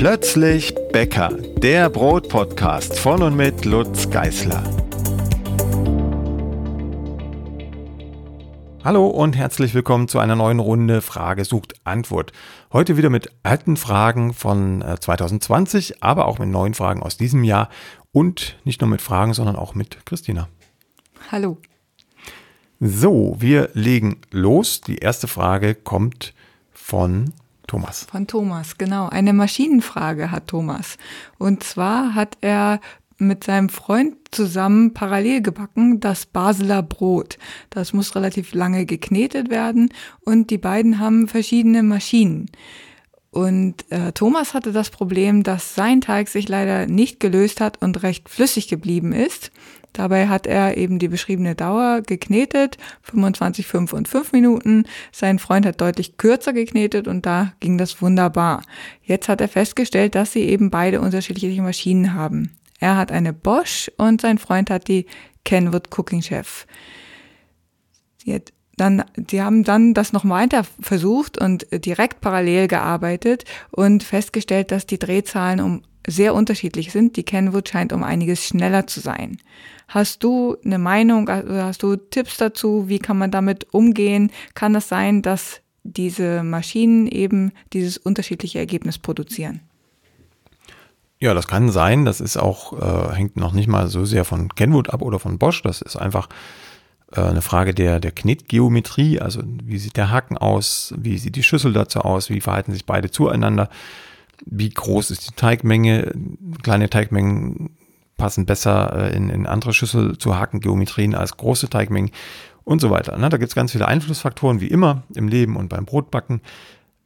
Plötzlich Bäcker, der Brotpodcast von und mit Lutz Geißler. Hallo und herzlich willkommen zu einer neuen Runde Frage sucht Antwort. Heute wieder mit alten Fragen von 2020, äh, aber auch mit neuen Fragen aus diesem Jahr und nicht nur mit Fragen, sondern auch mit Christina. Hallo. So, wir legen los. Die erste Frage kommt von Thomas. Von Thomas, genau. Eine Maschinenfrage hat Thomas. Und zwar hat er mit seinem Freund zusammen parallel gebacken das Basler Brot. Das muss relativ lange geknetet werden und die beiden haben verschiedene Maschinen. Und äh, Thomas hatte das Problem, dass sein Teig sich leider nicht gelöst hat und recht flüssig geblieben ist. Dabei hat er eben die beschriebene Dauer geknetet, 25, 5 und 5 Minuten. Sein Freund hat deutlich kürzer geknetet und da ging das wunderbar. Jetzt hat er festgestellt, dass sie eben beide unterschiedliche Maschinen haben. Er hat eine Bosch und sein Freund hat die Kenwood Cooking Chef. Jetzt dann, die haben dann das noch weiter versucht und direkt parallel gearbeitet und festgestellt, dass die Drehzahlen um sehr unterschiedlich sind. Die Kenwood scheint um einiges schneller zu sein. Hast du eine Meinung, also hast du Tipps dazu? Wie kann man damit umgehen? Kann es sein, dass diese Maschinen eben dieses unterschiedliche Ergebnis produzieren? Ja, das kann sein. Das ist auch, äh, hängt noch nicht mal so sehr von Kenwood ab oder von Bosch. Das ist einfach äh, eine Frage der, der Knetgeometrie, also wie sieht der Haken aus, wie sieht die Schüssel dazu aus, wie verhalten sich beide zueinander, wie groß ist die Teigmenge, kleine Teigmengen passen besser äh, in, in andere Schüssel zu Hakengeometrien als große Teigmengen und so weiter. Ne? Da gibt es ganz viele Einflussfaktoren, wie immer im Leben und beim Brotbacken.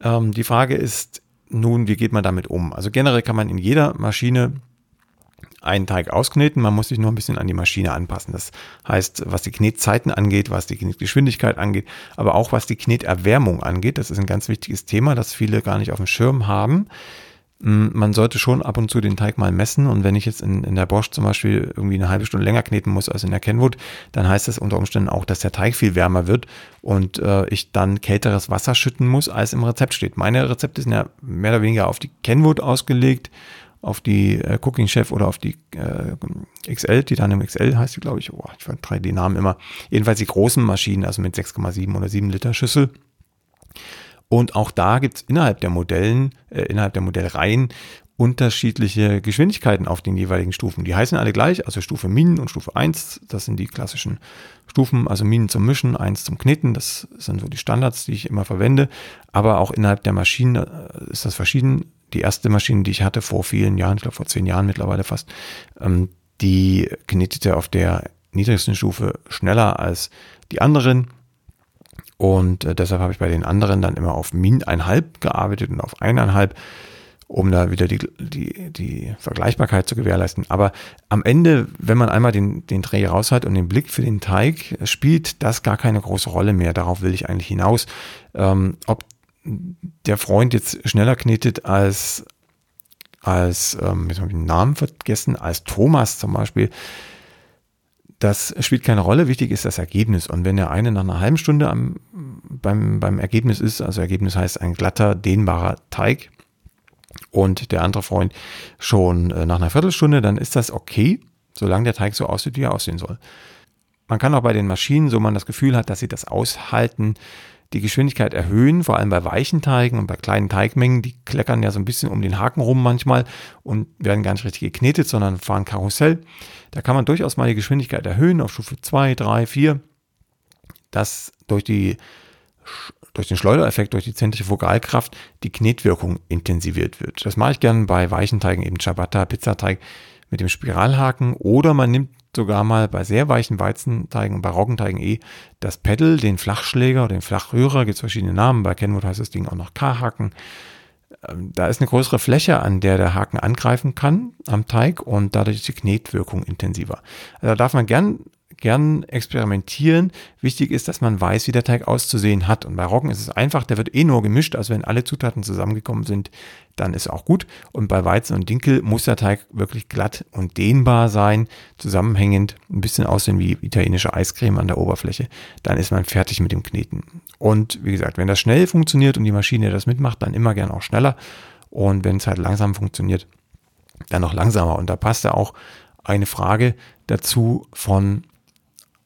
Ähm, die Frage ist nun, wie geht man damit um? Also generell kann man in jeder Maschine einen Teig auskneten, man muss sich nur ein bisschen an die Maschine anpassen. Das heißt, was die Knetzeiten angeht, was die Knetgeschwindigkeit angeht, aber auch was die Kneterwärmung angeht. Das ist ein ganz wichtiges Thema, das viele gar nicht auf dem Schirm haben. Man sollte schon ab und zu den Teig mal messen und wenn ich jetzt in, in der Bosch zum Beispiel irgendwie eine halbe Stunde länger kneten muss als in der Kenwood, dann heißt das unter Umständen auch, dass der Teig viel wärmer wird und äh, ich dann kälteres Wasser schütten muss, als im Rezept steht. Meine Rezepte sind ja mehr oder weniger auf die Kenwood ausgelegt auf die äh, Cooking Chef oder auf die äh, XL, die dann im XL heißt die, glaube ich. Oh, ich vertreibe die Namen immer. Jedenfalls die großen Maschinen, also mit 6,7 oder 7 Liter Schüssel. Und auch da gibt es innerhalb der Modellen, äh, innerhalb der Modellreihen unterschiedliche Geschwindigkeiten auf den jeweiligen Stufen. Die heißen alle gleich, also Stufe Minen und Stufe 1, das sind die klassischen Stufen, also Minen zum Mischen, 1 zum Kneten, das sind so die Standards, die ich immer verwende. Aber auch innerhalb der Maschinen äh, ist das verschieden die erste Maschine, die ich hatte vor vielen Jahren, ich glaube vor zehn Jahren mittlerweile fast, ähm, die knetete auf der niedrigsten Stufe schneller als die anderen. Und äh, deshalb habe ich bei den anderen dann immer auf Min 1,5 gearbeitet und auf 1,5, um da wieder die, die, die Vergleichbarkeit zu gewährleisten. Aber am Ende, wenn man einmal den, den Dreh raus hat und den Blick für den Teig, spielt das gar keine große Rolle mehr. Darauf will ich eigentlich hinaus. Ähm, ob der Freund jetzt schneller knetet als, als ähm, jetzt habe ich den Namen vergessen, als Thomas zum Beispiel. Das spielt keine Rolle. Wichtig ist das Ergebnis. Und wenn der eine nach einer halben Stunde am, beim, beim Ergebnis ist, also Ergebnis heißt ein glatter, dehnbarer Teig, und der andere Freund schon äh, nach einer Viertelstunde, dann ist das okay, solange der Teig so aussieht, wie er aussehen soll. Man kann auch bei den Maschinen, so man das Gefühl hat, dass sie das aushalten, die Geschwindigkeit erhöhen, vor allem bei weichen Teigen und bei kleinen Teigmengen. Die kleckern ja so ein bisschen um den Haken rum manchmal und werden gar nicht richtig geknetet, sondern fahren Karussell. Da kann man durchaus mal die Geschwindigkeit erhöhen auf Stufe 2, 3, 4. dass durch die durch den Schleudereffekt, durch die Zentrifugalkraft die Knetwirkung intensiviert wird. Das mache ich gerne bei weichen Teigen, eben Ciabatta, Pizzateig mit dem Spiralhaken oder man nimmt sogar mal bei sehr weichen Weizenteigen bei Roggenteigen eh das Pedal, den Flachschläger, den Flachrührer, gibt es verschiedene Namen. Bei Kenwood heißt das Ding auch noch K-Haken. Ähm, da ist eine größere Fläche, an der der Haken angreifen kann am Teig und dadurch ist die Knetwirkung intensiver. Also da darf man gern gern experimentieren. Wichtig ist, dass man weiß, wie der Teig auszusehen hat. Und bei Roggen ist es einfach, der wird eh nur gemischt. Also wenn alle Zutaten zusammengekommen sind, dann ist auch gut. Und bei Weizen und Dinkel muss der Teig wirklich glatt und dehnbar sein, zusammenhängend, ein bisschen aussehen wie italienische Eiscreme an der Oberfläche. Dann ist man fertig mit dem Kneten. Und wie gesagt, wenn das schnell funktioniert und die Maschine das mitmacht, dann immer gern auch schneller. und wenn es halt langsam funktioniert, dann noch langsamer. Und da passt ja auch eine Frage dazu von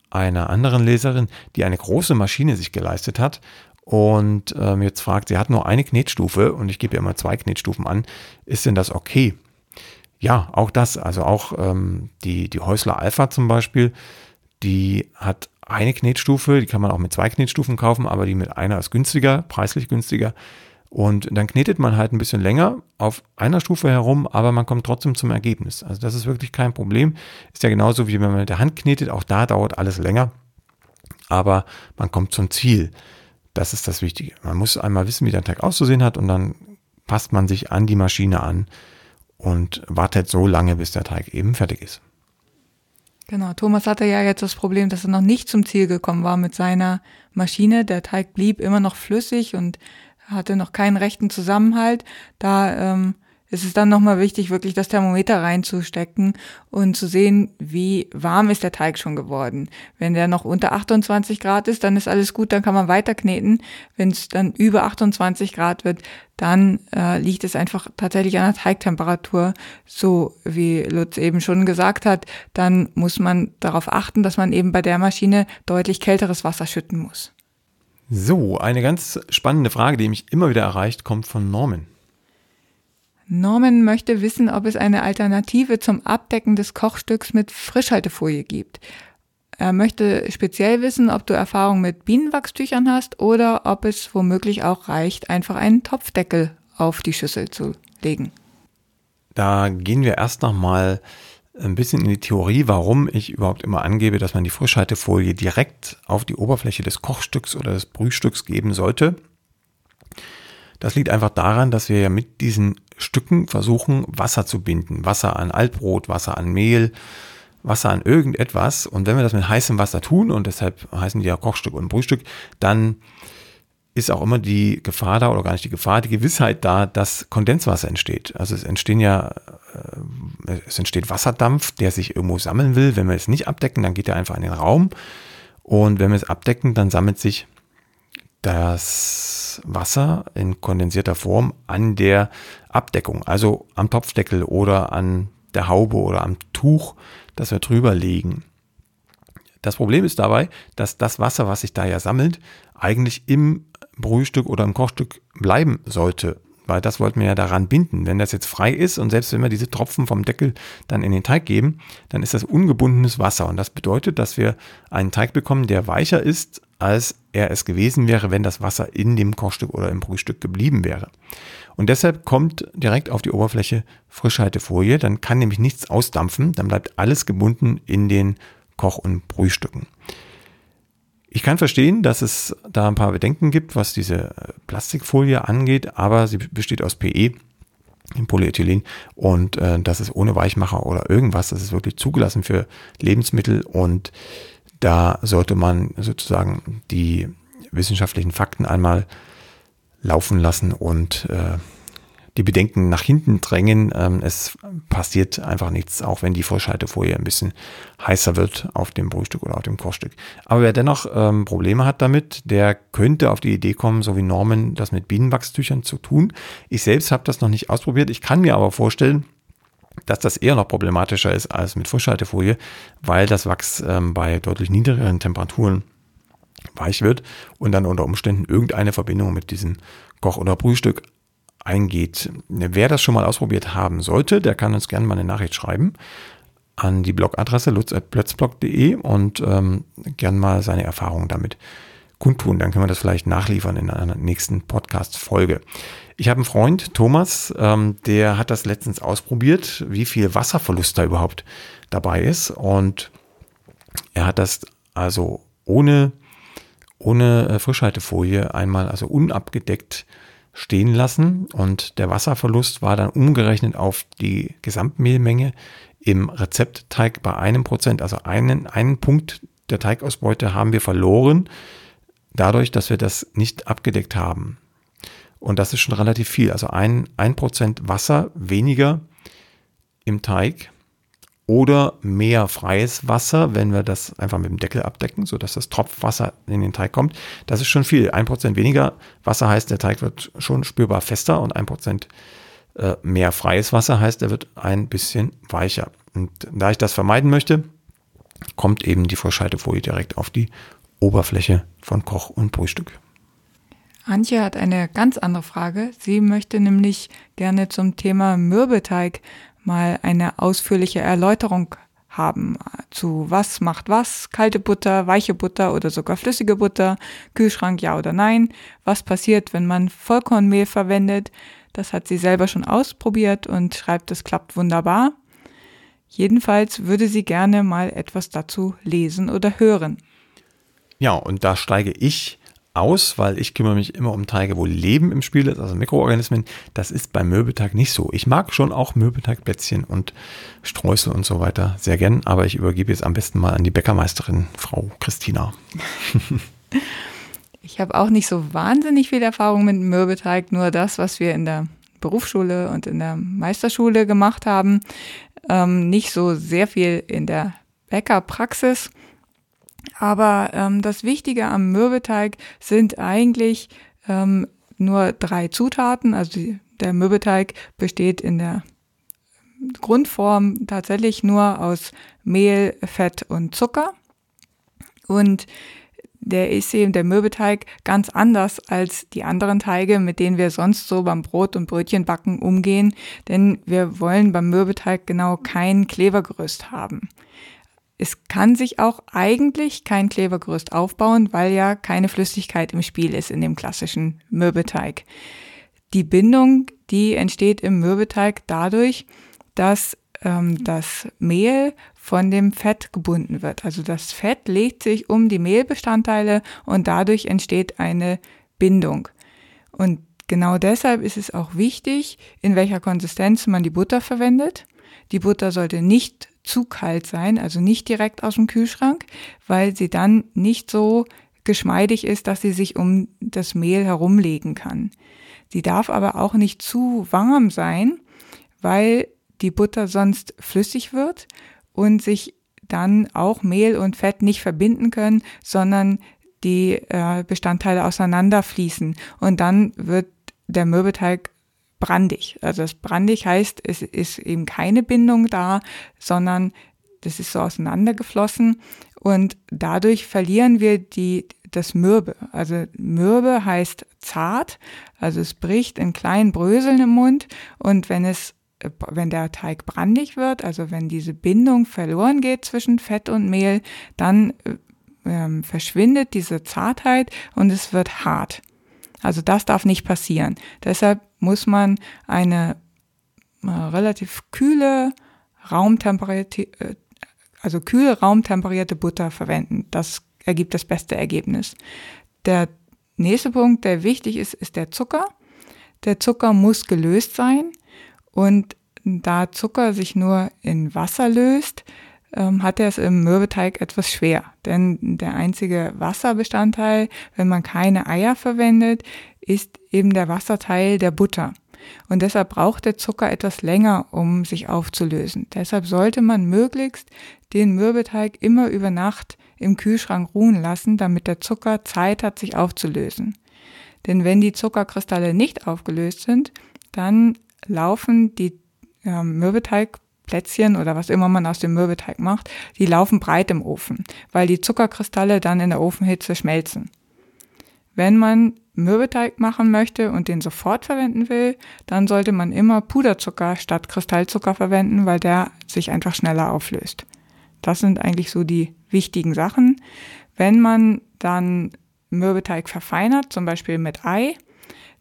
einer anderen Leserin, die eine große Maschine sich geleistet hat und ähm, jetzt fragt, sie hat nur eine Knetstufe und ich gebe ihr immer zwei Knetstufen an. Ist denn das okay? Ja, auch das, also auch ähm, die, die Häusler Alpha zum Beispiel, die hat eine Knetstufe, die kann man auch mit zwei Knetstufen kaufen, aber die mit einer ist günstiger, preislich günstiger. Und dann knetet man halt ein bisschen länger auf einer Stufe herum, aber man kommt trotzdem zum Ergebnis. Also das ist wirklich kein Problem. Ist ja genauso wie wenn man mit der Hand knetet, auch da dauert alles länger, aber man kommt zum Ziel. Das ist das Wichtige. Man muss einmal wissen, wie der Teig auszusehen hat und dann passt man sich an die Maschine an und wartet so lange, bis der Teig eben fertig ist. Genau, Thomas hatte ja jetzt das Problem, dass er noch nicht zum Ziel gekommen war mit seiner Maschine. Der Teig blieb immer noch flüssig und hatte noch keinen rechten Zusammenhalt. Da ähm, ist es dann nochmal wichtig, wirklich das Thermometer reinzustecken und zu sehen, wie warm ist der Teig schon geworden. Wenn der noch unter 28 Grad ist, dann ist alles gut, dann kann man weiter kneten. Wenn es dann über 28 Grad wird, dann äh, liegt es einfach tatsächlich an der Teigtemperatur. So wie Lutz eben schon gesagt hat, dann muss man darauf achten, dass man eben bei der Maschine deutlich kälteres Wasser schütten muss. So, eine ganz spannende Frage, die mich immer wieder erreicht, kommt von Norman. Norman möchte wissen, ob es eine Alternative zum Abdecken des Kochstücks mit Frischhaltefolie gibt. Er möchte speziell wissen, ob du Erfahrung mit Bienenwachstüchern hast oder ob es womöglich auch reicht, einfach einen Topfdeckel auf die Schüssel zu legen. Da gehen wir erst noch mal ein bisschen in die Theorie, warum ich überhaupt immer angebe, dass man die Frischhaltefolie direkt auf die Oberfläche des Kochstücks oder des Brühstücks geben sollte. Das liegt einfach daran, dass wir ja mit diesen Stücken versuchen, Wasser zu binden. Wasser an Altbrot, Wasser an Mehl, Wasser an irgendetwas. Und wenn wir das mit heißem Wasser tun, und deshalb heißen die ja Kochstück und Brühstück, dann ist auch immer die Gefahr da, oder gar nicht die Gefahr, die Gewissheit da, dass Kondenswasser entsteht. Also es entstehen ja äh, es entsteht Wasserdampf, der sich irgendwo sammeln will. Wenn wir es nicht abdecken, dann geht er einfach in den Raum. Und wenn wir es abdecken, dann sammelt sich das Wasser in kondensierter Form an der Abdeckung, also am Topfdeckel oder an der Haube oder am Tuch, das wir drüber legen. Das Problem ist dabei, dass das Wasser, was sich da ja sammelt, eigentlich im Brühstück oder im Kochstück bleiben sollte weil das wollten wir ja daran binden. Wenn das jetzt frei ist und selbst wenn wir diese Tropfen vom Deckel dann in den Teig geben, dann ist das ungebundenes Wasser und das bedeutet, dass wir einen Teig bekommen, der weicher ist, als er es gewesen wäre, wenn das Wasser in dem Kochstück oder im Brühstück geblieben wäre. Und deshalb kommt direkt auf die Oberfläche Frischhaltefolie, dann kann nämlich nichts ausdampfen, dann bleibt alles gebunden in den Koch- und Brühstücken. Ich kann verstehen, dass es da ein paar Bedenken gibt, was diese äh, Plastikfolie angeht, aber sie besteht aus PE, im Polyethylen und äh, das ist ohne Weichmacher oder irgendwas, das ist wirklich zugelassen für Lebensmittel und da sollte man sozusagen die wissenschaftlichen Fakten einmal laufen lassen und äh, die Bedenken nach hinten drängen. Ähm, es passiert einfach nichts, auch wenn die Frischhaltefolie ein bisschen heißer wird auf dem Brühstück oder auf dem Kochstück. Aber wer dennoch ähm, Probleme hat damit, der könnte auf die Idee kommen, so wie Norman, das mit Bienenwachstüchern zu tun. Ich selbst habe das noch nicht ausprobiert. Ich kann mir aber vorstellen, dass das eher noch problematischer ist als mit Frischhaltefolie, weil das Wachs ähm, bei deutlich niedrigeren Temperaturen weich wird und dann unter Umständen irgendeine Verbindung mit diesem Koch- oder Brühstück eingeht. Wer das schon mal ausprobiert haben sollte, der kann uns gerne mal eine Nachricht schreiben an die Blogadresse lutz.plötzblog.de und ähm, gern mal seine Erfahrungen damit kundtun. Dann können wir das vielleicht nachliefern in einer nächsten Podcast-Folge. Ich habe einen Freund, Thomas, ähm, der hat das letztens ausprobiert, wie viel Wasserverlust da überhaupt dabei ist. Und er hat das also ohne, ohne äh, Frischhaltefolie einmal, also unabgedeckt stehen lassen und der Wasserverlust war dann umgerechnet auf die Gesamtmehlmenge im Rezeptteig bei einem Prozent. Also einen, einen Punkt der Teigausbeute haben wir verloren, dadurch, dass wir das nicht abgedeckt haben. Und das ist schon relativ viel. Also ein, ein Prozent Wasser weniger im Teig oder mehr freies Wasser, wenn wir das einfach mit dem Deckel abdecken, sodass das Tropfwasser in den Teig kommt. Das ist schon viel. Ein Prozent weniger Wasser heißt, der Teig wird schon spürbar fester und ein Prozent Äh, mehr freies Wasser heißt, er wird ein bisschen weicher. Und da ich das vermeiden möchte, kommt eben die Vorschaltefolie direkt auf die Oberfläche von Koch und Brühstück. Antje hat eine ganz andere Frage. Sie möchte nämlich gerne zum Thema Mürbeteig mal eine ausführliche Erläuterung haben zu was macht was, kalte Butter, weiche Butter oder sogar flüssige Butter, Kühlschrank ja oder nein, was passiert, wenn man Vollkornmehl verwendet. Das hat sie selber schon ausprobiert und schreibt, es klappt wunderbar. Jedenfalls würde sie gerne mal etwas dazu lesen oder hören. Ja, und da steige ich aus, weil ich kümmere mich immer um Teige, wo Leben im Spiel ist, also Mikroorganismen. Das ist beim Möbelteig nicht so. Ich mag schon auch Möbelteigplätzchen und Streusel und so weiter sehr gern, aber ich übergebe jetzt am besten mal an die Bäckermeisterin, Frau Christina. ich habe auch nicht so wahnsinnig viel Erfahrung mit Mürbeteig, nur das, was wir in der Berufsschule und in der Meisterschule gemacht haben. Ähm, nicht so sehr viel in der Bäckerpraxis. Aber ähm, das Wichtige am Mürbeteig sind eigentlich ähm, nur drei Zutaten. Also die, der Mürbeteig besteht in der Grundform tatsächlich nur aus Mehl, Fett und Zucker. Und der ist eben der Mürbeteig ganz anders als die anderen Teige, mit denen wir sonst so beim Brot und Brötchenbacken umgehen, denn wir wollen beim Mürbeteig genau kein Klebergerüst haben. Es kann sich auch eigentlich kein Klebergerüst aufbauen, weil ja keine Flüssigkeit im Spiel ist in dem klassischen Mürbeteig. Die Bindung, die entsteht im Mürbeteig dadurch, dass ähm, das Mehl von dem Fett gebunden wird. Also das Fett legt sich um die Mehlbestandteile und dadurch entsteht eine Bindung. Und genau deshalb ist es auch wichtig, in welcher Konsistenz man die Butter verwendet. Die Butter sollte nicht zu kalt sein, also nicht direkt aus dem Kühlschrank, weil sie dann nicht so geschmeidig ist, dass sie sich um das Mehl herumlegen kann. Sie darf aber auch nicht zu warm sein, weil die Butter sonst flüssig wird und sich dann auch Mehl und Fett nicht verbinden können, sondern die äh, Bestandteile auseinanderfließen und dann wird der Mürbeteig brandig. Also das brandig heißt, es ist eben keine Bindung da, sondern das ist so auseinandergeflossen und dadurch verlieren wir die, das Mürbe. Also Mürbe heißt zart, also es bricht in kleinen Bröseln im Mund und wenn es wenn der Teig brandig wird, also wenn diese Bindung verloren geht zwischen Fett und Mehl, dann äh, verschwindet diese Zartheit und es wird hart. Also das darf nicht passieren. Deshalb muss man eine äh, relativ kühle, raumtemperierte, äh, also kühle, raumtemperierte Butter verwenden. Das ergibt das beste Ergebnis. Der nächste Punkt, der wichtig ist, ist der Zucker. Der Zucker muss gelöst sein und da Zucker sich nur in Wasser löst, ähm, hat er es im Mürbeteig etwas schwer. Denn der einzige Wasserbestandteil, wenn man keine Eier verwendet, ist eben der Wasserteil der Butter. Und deshalb braucht der Zucker etwas länger, um sich aufzulösen. Deshalb sollte man möglichst den Mürbeteig immer über Nacht im Kühlschrank ruhen lassen, damit der Zucker Zeit hat, sich aufzulösen. Denn wenn die Zuckerkristalle nicht aufgelöst sind, dann laufen die äh, Mürbeteig Plätzchen oder was immer man aus dem Mürbeteig macht, die laufen breit im Ofen, weil die Zuckerkristalle dann in der Ofenhitze schmelzen. Wenn man Mürbeteig machen möchte und den sofort verwenden will, dann sollte man immer Puderzucker statt Kristallzucker verwenden, weil der sich einfach schneller auflöst. Das sind eigentlich so die wichtigen Sachen. Wenn man dann Mürbeteig verfeinert, zum Beispiel mit Ei,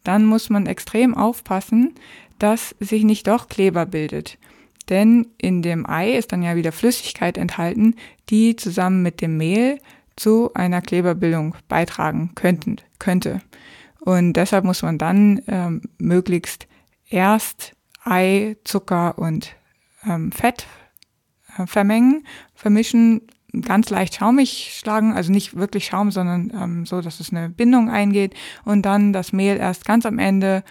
dann muss man extrem aufpassen, dass sich nicht doch Kleber bildet denn in dem Ei ist dann ja wieder Flüssigkeit enthalten, die zusammen mit dem Mehl zu einer Kleberbildung beitragen könnten, könnte. Und deshalb muss man dann ähm, möglichst erst Ei, Zucker und ähm, Fett äh, vermengen, vermischen, ganz leicht schaumig schlagen, also nicht wirklich Schaum, sondern ähm, so, dass es eine Bindung eingeht und dann das Mehl erst ganz am Ende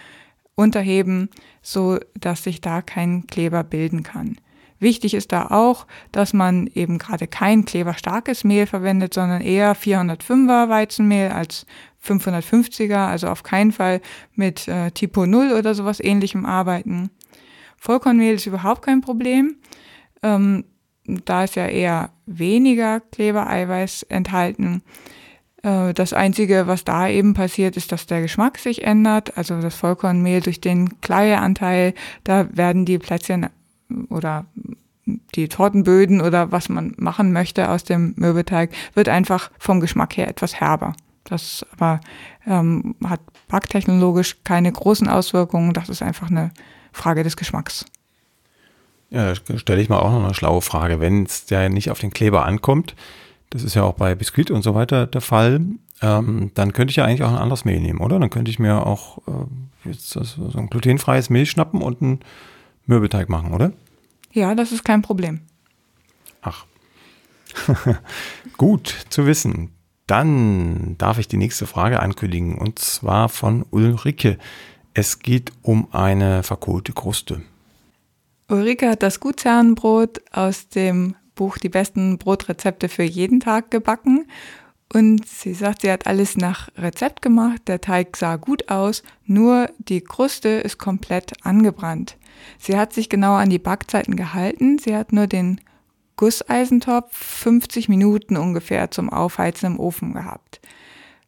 unterheben, so dass sich da kein Kleber bilden kann. Wichtig ist da auch, dass man eben gerade kein kleberstarkes Mehl verwendet, sondern eher 405er Weizenmehl als 550er, also auf keinen Fall mit äh, Typo 0 oder sowas ähnlichem arbeiten. Vollkornmehl ist überhaupt kein Problem. Ähm, da ist ja eher weniger Klebereiweiß enthalten. Äh, das Einzige, was da eben passiert, ist, dass der Geschmack sich ändert. Also das Vollkornmehl durch den Kleianteil, da werden die Plätzchen oder die Tortenböden oder was man machen möchte aus dem Mürbeteig, wird einfach vom Geschmack her etwas herber. Das aber ähm, hat backtechnologisch keine großen Auswirkungen. Das ist einfach eine Frage des Geschmacks. Ja, stelle ich mal auch noch eine schlaue Frage. Wenn es ja nicht auf den Kleber ankommt, das ist ja auch bei Biskuit und so weiter der Fall, ähm, dann könnte ich ja eigentlich auch ein anderes Mehl nehmen, oder? Dann könnte ich mir auch äh, jetzt so ein glutenfreies Mehl schnappen und einen Mürbeteig machen, oder? Ja, das ist kein Problem. Ach. Gut zu wissen. Dann darf ich die nächste Frage ankündigen und zwar von Ulrike. Es geht um eine verkohlte Kruste. Ulrike hat das Gutsherrenbrot aus dem Buch Die besten Brotrezepte für jeden Tag gebacken. Und sie sagt, sie hat alles nach Rezept gemacht, der Teig sah gut aus, nur die Kruste ist komplett angebrannt. Sie hat sich genau an die Backzeiten gehalten, sie hat nur den Gusseisentopf 50 Minuten ungefähr zum Aufheizen im Ofen gehabt.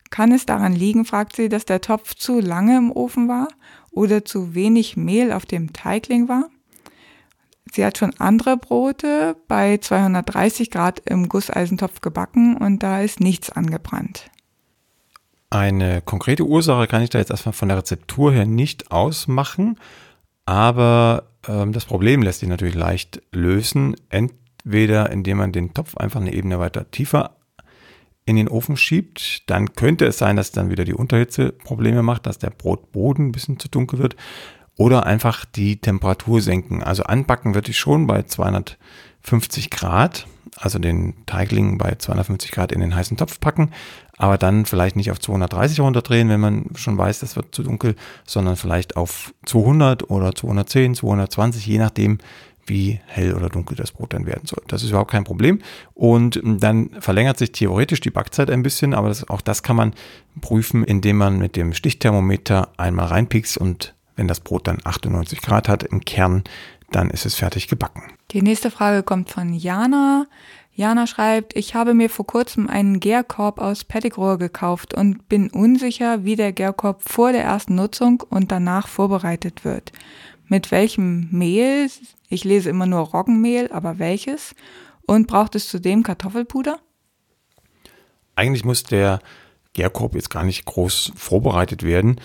Kann es daran liegen, fragt sie, dass der Topf zu lange im Ofen war oder zu wenig Mehl auf dem Teigling war? Sie hat schon andere Brote bei 230 Grad im Gusseisentopf gebacken und da ist nichts angebrannt. Eine konkrete Ursache kann ich da jetzt erstmal von der Rezeptur her nicht ausmachen, aber ähm, das Problem lässt sich natürlich leicht lösen. Entweder indem man den Topf einfach eine Ebene weiter tiefer in den Ofen schiebt, dann könnte es sein, dass dann wieder die Unterhitze Probleme macht, dass der Brotboden ein bisschen zu dunkel wird oder einfach die Temperatur senken. Also anbacken würde ich schon bei 250 Grad, also den Teigling bei 250 Grad in den heißen Topf packen, aber dann vielleicht nicht auf 230 runterdrehen, wenn man schon weiß, das wird zu dunkel, sondern vielleicht auf 200 oder 210, 220, je nachdem, wie hell oder dunkel das Brot dann werden soll. Das ist überhaupt kein Problem. Und dann verlängert sich theoretisch die Backzeit ein bisschen, aber das, auch das kann man prüfen, indem man mit dem Stichthermometer einmal reinpiekst und wenn das Brot dann 98 Grad hat im Kern, dann ist es fertig gebacken. Die nächste Frage kommt von Jana. Jana schreibt, ich habe mir vor kurzem einen Gärkorb aus Pettigrohr gekauft und bin unsicher, wie der Gärkorb vor der ersten Nutzung und danach vorbereitet wird. Mit welchem Mehl? Ich lese immer nur Roggenmehl, aber welches? Und braucht es zudem Kartoffelpuder? Eigentlich muss der Gärkorb jetzt gar nicht groß vorbereitet werden,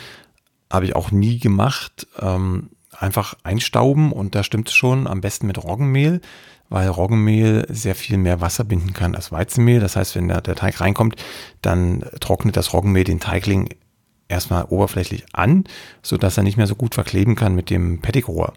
habe ich auch nie gemacht. Ähm, einfach einstauben und da stimmt es schon, am besten mit Roggenmehl, weil Roggenmehl sehr viel mehr Wasser binden kann als Weizenmehl. Das heißt, wenn der, der Teig reinkommt, dann trocknet das Roggenmehl den Teigling erstmal oberflächlich an, sodass er nicht mehr so gut verkleben kann mit dem Pettigrohr.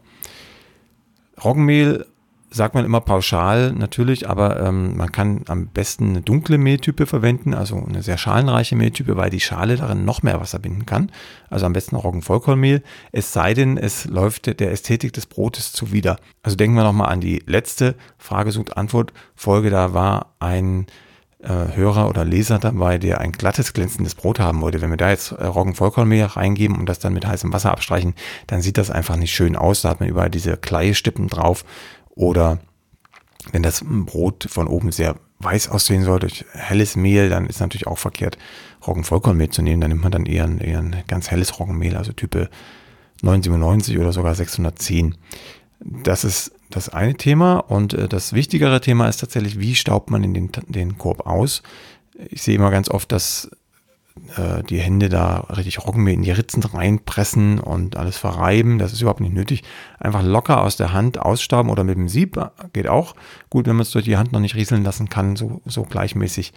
Roggenmehl sagt man immer pauschal natürlich, aber ähm, man kann am besten eine dunkle Mehltype verwenden, also eine sehr schalenreiche Mehltype, weil die Schale darin noch mehr Wasser binden kann. Also am besten Roggenvollkornmehl, es sei denn, es läuft der Ästhetik des Brotes zuwider. Also denken wir nochmal an die letzte Frage sucht Antwort Folge, da war ein äh, Hörer oder Leser dabei, der ein glattes, glänzendes Brot haben wollte. Wenn wir da jetzt äh, Roggenvollkornmehl reingeben und das dann mit heißem Wasser abstreichen, dann sieht das einfach nicht schön aus. Da hat man überall diese Kleistippen drauf oder wenn das Brot von oben sehr weiß aussehen soll durch helles Mehl, dann ist natürlich auch verkehrt, Roggenvollkornmehl zu nehmen. Dann nimmt man dann eher ein, eher ein ganz helles Roggenmehl, also Type 997 oder sogar 610. Das ist das eine Thema. Und äh, das wichtigere Thema ist tatsächlich, wie staubt man in den, den Korb aus. Ich sehe immer ganz oft, dass äh, die Hände da richtig Roggenmehl in die Ritzen reinpressen und alles verreiben. Das ist überhaupt nicht nötig. Einfach locker aus der Hand ausstauben oder mit dem Sieb geht auch gut, wenn man es durch die Hand noch nicht rieseln lassen kann, so, so gleichmäßig.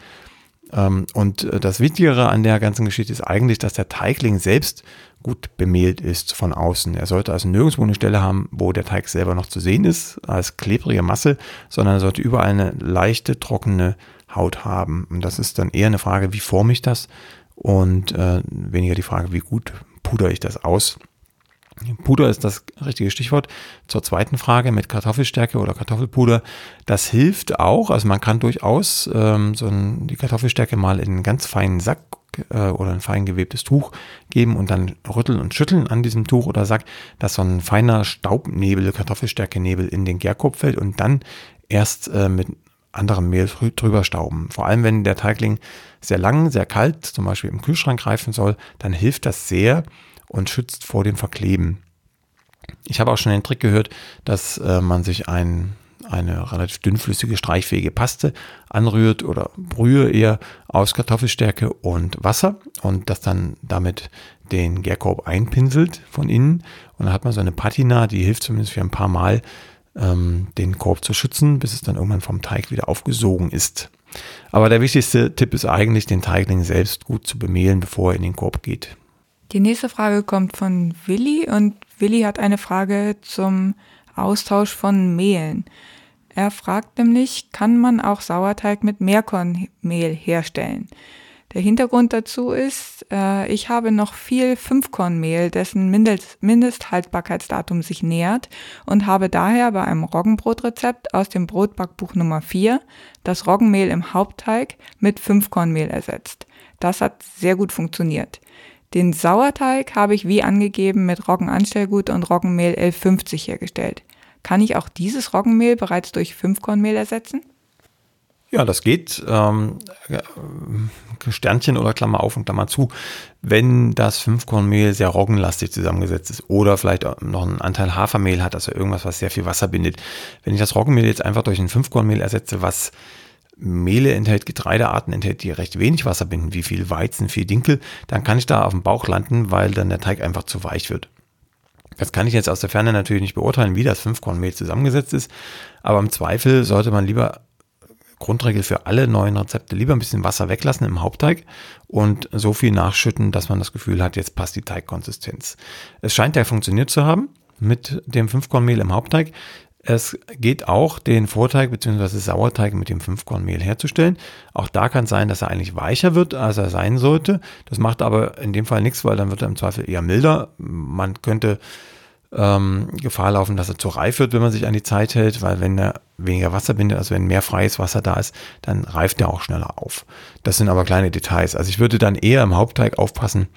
Ähm, und äh, das Wichtigere an der ganzen Geschichte ist eigentlich, dass der Teigling selbst gut bemehlt ist von außen. Er sollte also nirgendwo eine Stelle haben, wo der Teig selber noch zu sehen ist, als klebrige Masse, sondern er sollte überall eine leichte, trockene Haut haben. Und das ist dann eher eine Frage, wie forme ich das? und äh, weniger die Frage, wie gut puder ich das aus. Puder ist das richtige Stichwort. Zur zweiten Frage mit Kartoffelstärke oder Kartoffelpuder. Das hilft auch. Also man kann durchaus ähm, so ein, die Kartoffelstärke mal in einen ganz feinen Sack äh, oder ein fein gewebtes Tuch geben und dann rütteln und schütteln an diesem Tuch oder Sack, dass so ein feiner Staubnebel, Kartoffelstärkenebel in den Gärkorb fällt und dann erst äh, mit anderem Mehl drüber stauben. Vor allem, wenn der Teigling sehr lang, sehr kalt, zum Beispiel im Kühlschrank reifen soll, dann hilft das sehr und schützt vor dem Verkleben. Ich habe auch schon den Trick gehört, dass äh, man sich ein, eine relativ dünnflüssige, streichfähige Paste anrührt oder Brühe eher aus Kartoffelstärke und Wasser und das dann damit den Gärkorb einpinselt von innen. Und dann hat man so eine Patina, die hilft zumindest für ein paar Mal, ähm, den Korb zu schützen, bis es dann irgendwann vom Teig wieder aufgesogen ist. Aber der wichtigste Tipp ist eigentlich, den Teigling selbst gut zu bemehlen, bevor er in den Korb geht. Die nächste Frage kommt von Willi und Willi hat eine Frage zum Austausch von Mehlen. Er fragt nämlich, kann man auch Sauerteig mit Mehrkornmehl herstellen? Der Hintergrund dazu ist, äh, ich habe noch viel Fünfkornmehl, dessen Mindest Mindesthaltbarkeitsdatum sich nähert und habe daher bei einem Roggenbrotrezept aus dem Brotbackbuch Nummer 4 das Roggenmehl im Hauptteig mit Fünfkornmehl ersetzt. Das hat sehr gut funktioniert. Den Sauerteig habe ich wie angegeben mit Roggenanstellgut und Roggenmehl 1150 hergestellt. Kann ich auch dieses Roggenmehl bereits durch Fünfkornmehl ersetzen? Ja, das geht. Ähm, Sternchen oder Klammer auf und Klammer zu. Wenn das Fünfkornmehl sehr roggenlastig zusammengesetzt ist oder vielleicht noch einen Anteil Hafermehl hat, also irgendwas, was sehr viel Wasser bindet. Wenn ich das Roggenmehl jetzt einfach durch ein Fünfkornmehl ersetze, was Mehle enthält, Getreidearten enthält, die recht wenig Wasser binden, wie viel Weizen, viel Dinkel, dann kann ich da auf dem Bauch landen, weil dann der Teig einfach zu weich wird. Das kann ich jetzt aus der Ferne natürlich nicht beurteilen, wie das Fünfkornmehl zusammengesetzt ist, aber im Zweifel sollte man lieber Grundregel für alle neuen Rezepte lieber ein bisschen Wasser weglassen im Hauptteig und so viel nachschütten, dass man das Gefühl hat, jetzt passt die Teigkonsistenz. Es scheint ja funktioniert zu haben mit dem Fünfkornmehl im Hauptteig. Es geht auch, den Vorteig bzw. Sauerteig mit dem Fünfkornmehl herzustellen. Auch da kann es sein, dass er eigentlich weicher wird, als er sein sollte. Das macht aber in dem Fall nichts, weil dann wird er im Zweifel eher milder. Man könnte ähm, Gefahr laufen, dass er zu reif wird, wenn man sich an die Zeit hält, weil wenn er weniger Wasser bindet, also wenn mehr freies Wasser da ist, dann reift er auch schneller auf. Das sind aber kleine Details. Also ich würde dann eher im Hauptteig aufpassen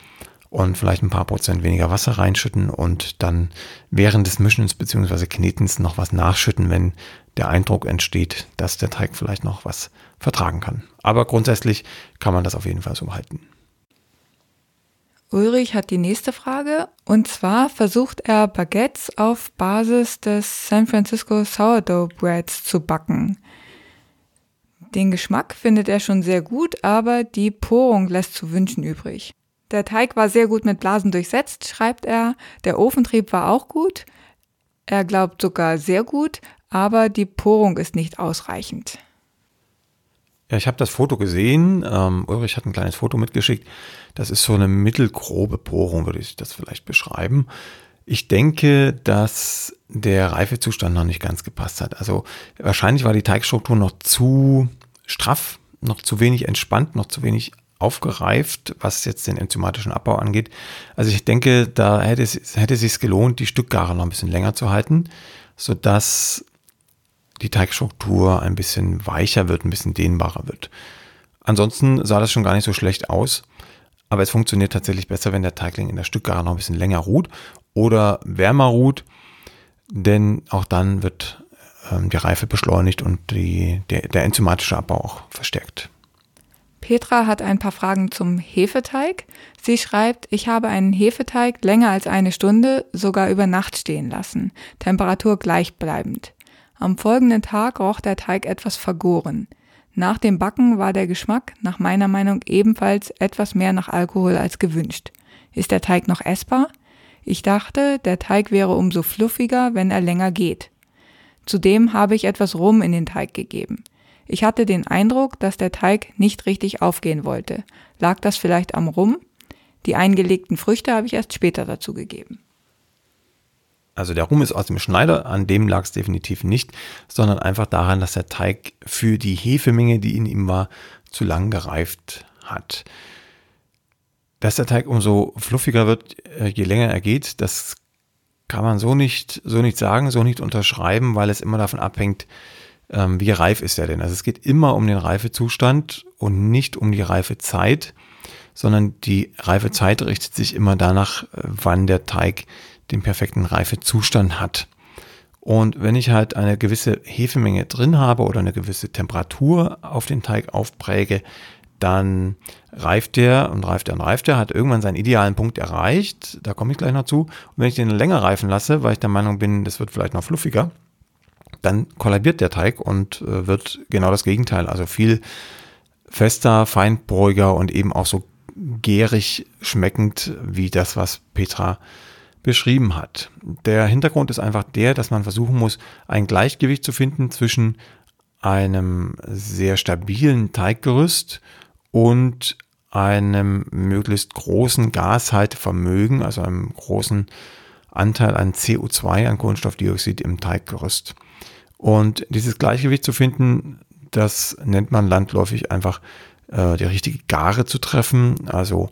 und vielleicht ein paar Prozent weniger Wasser reinschütten und dann während des Mischens bzw. Knetens noch was nachschütten, wenn der Eindruck entsteht, dass der Teig vielleicht noch was vertragen kann. Aber grundsätzlich kann man das auf jeden Fall so halten. Ulrich hat die nächste Frage. Und zwar versucht er Baguettes auf Basis des San Francisco Sourdough Breads zu backen. Den Geschmack findet er schon sehr gut, aber die Porung lässt zu wünschen übrig. Der Teig war sehr gut mit Blasen durchsetzt, schreibt er. Der Ofentrieb war auch gut. Er glaubt sogar sehr gut, aber die Porung ist nicht ausreichend. Ja, ich habe das Foto gesehen. Ähm, Ulrich hat ein kleines Foto mitgeschickt. Das ist so eine mittelgrobe Porung, würde ich das vielleicht beschreiben. Ich denke, dass der Reifezustand noch nicht ganz gepasst hat. Also wahrscheinlich war die Teigstruktur noch zu straff, noch zu wenig entspannt, noch zu wenig aufgereift, was jetzt den enzymatischen Abbau angeht. Also ich denke, da hätte es, hätte es sich gelohnt, die Stückgare noch ein bisschen länger zu halten, sodass die Teigstruktur ein bisschen weicher wird, ein bisschen dehnbarer wird. Ansonsten sah das schon gar nicht so schlecht aus. Aber es funktioniert tatsächlich besser, wenn der Teigling in der Stückgare noch ein bisschen länger ruht oder wärmer ruht, denn auch dann wird ähm, die Reife beschleunigt und die, der, der enzymatische Abbau auch verstärkt. Petra hat ein paar Fragen zum Hefeteig. Sie schreibt, ich habe einen Hefeteig länger als eine Stunde, sogar über Nacht stehen lassen, Temperatur gleichbleibend. Am folgenden Tag roch der Teig etwas vergoren. Nach dem Backen war der Geschmack nach meiner Meinung ebenfalls etwas mehr nach Alkohol als gewünscht. Ist der Teig noch essbar? Ich dachte, der Teig wäre umso fluffiger, wenn er länger geht. Zudem habe ich etwas Rum in den Teig gegeben. Ich hatte den Eindruck, dass der Teig nicht richtig aufgehen wollte. Lag das vielleicht am Rum? Die eingelegten Früchte habe ich erst später dazu gegeben. Also der Rum ist aus dem Schneider, an dem lag es definitiv nicht, sondern einfach daran, dass der Teig für die Hefemenge, die in ihm war, zu lang gereift hat. Dass der Teig umso fluffiger wird, äh, je länger er geht, das kann man so nicht, so nicht sagen, so nicht unterschreiben, weil es immer davon abhängt, ähm, wie reif ist er denn. Also es geht immer um den Reifezustand und nicht um die Reifezeit, sondern die Reifezeit richtet sich immer danach, äh, wann der Teig den perfekten Reifezustand hat. Und wenn ich halt eine gewisse Hefemenge drin habe oder eine gewisse Temperatur auf den Teig aufpräge, dann reift der und reift der und reift der, hat irgendwann seinen idealen Punkt erreicht. Da komme ich gleich noch zu. Und wenn ich den länger reifen lasse, weil ich der Meinung bin, das wird vielleicht noch fluffiger, dann kollabiert der Teig und äh, wird genau das Gegenteil. Also viel fester, feinporiger und eben auch so gärig schmeckend wie das, was Petra beschrieben hat. Der Hintergrund ist einfach der, dass man versuchen muss, ein Gleichgewicht zu finden zwischen einem sehr stabilen Teiggerüst und einem möglichst großen Gashaltevermögen, also einem großen Anteil an CO2, an Kohlenstoffdioxid im Teiggerüst. Und dieses Gleichgewicht zu finden, das nennt man landläufig einfach äh, die richtige Gare zu treffen, also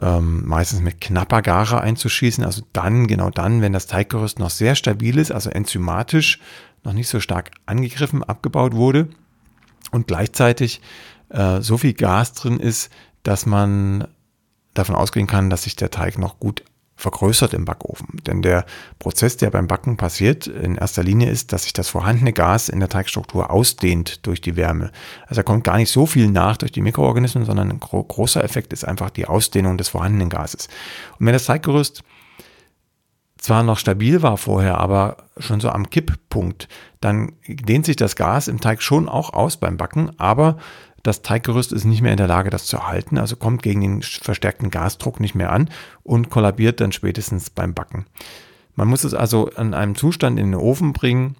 ähm, meistens mit knapper Gare einzuschießen, also dann, genau dann, wenn das Teiggerüst noch sehr stabil ist, also enzymatisch noch nicht so stark angegriffen, abgebaut wurde und gleichzeitig äh, so viel Gas drin ist, dass man davon ausgehen kann, dass sich der Teig noch gut vergrößert im Backofen. Denn der Prozess, der beim Backen passiert, in erster Linie ist, dass sich das vorhandene Gas in der Teigstruktur ausdehnt durch die Wärme. Also da kommt gar nicht so viel nach durch die Mikroorganismen, sondern ein gro großer Effekt ist einfach die Ausdehnung des vorhandenen Gases. Und wenn das Teiggerüst zwar noch stabil war vorher, aber schon so am Kipppunkt, dann dehnt sich das Gas im Teig schon auch aus beim Backen, aber das Teiggerüst ist nicht mehr in der Lage, das zu halten, also kommt gegen den verstärkten Gasdruck nicht mehr an und kollabiert dann spätestens beim Backen. Man muss es also an einem Zustand in den Ofen bringen,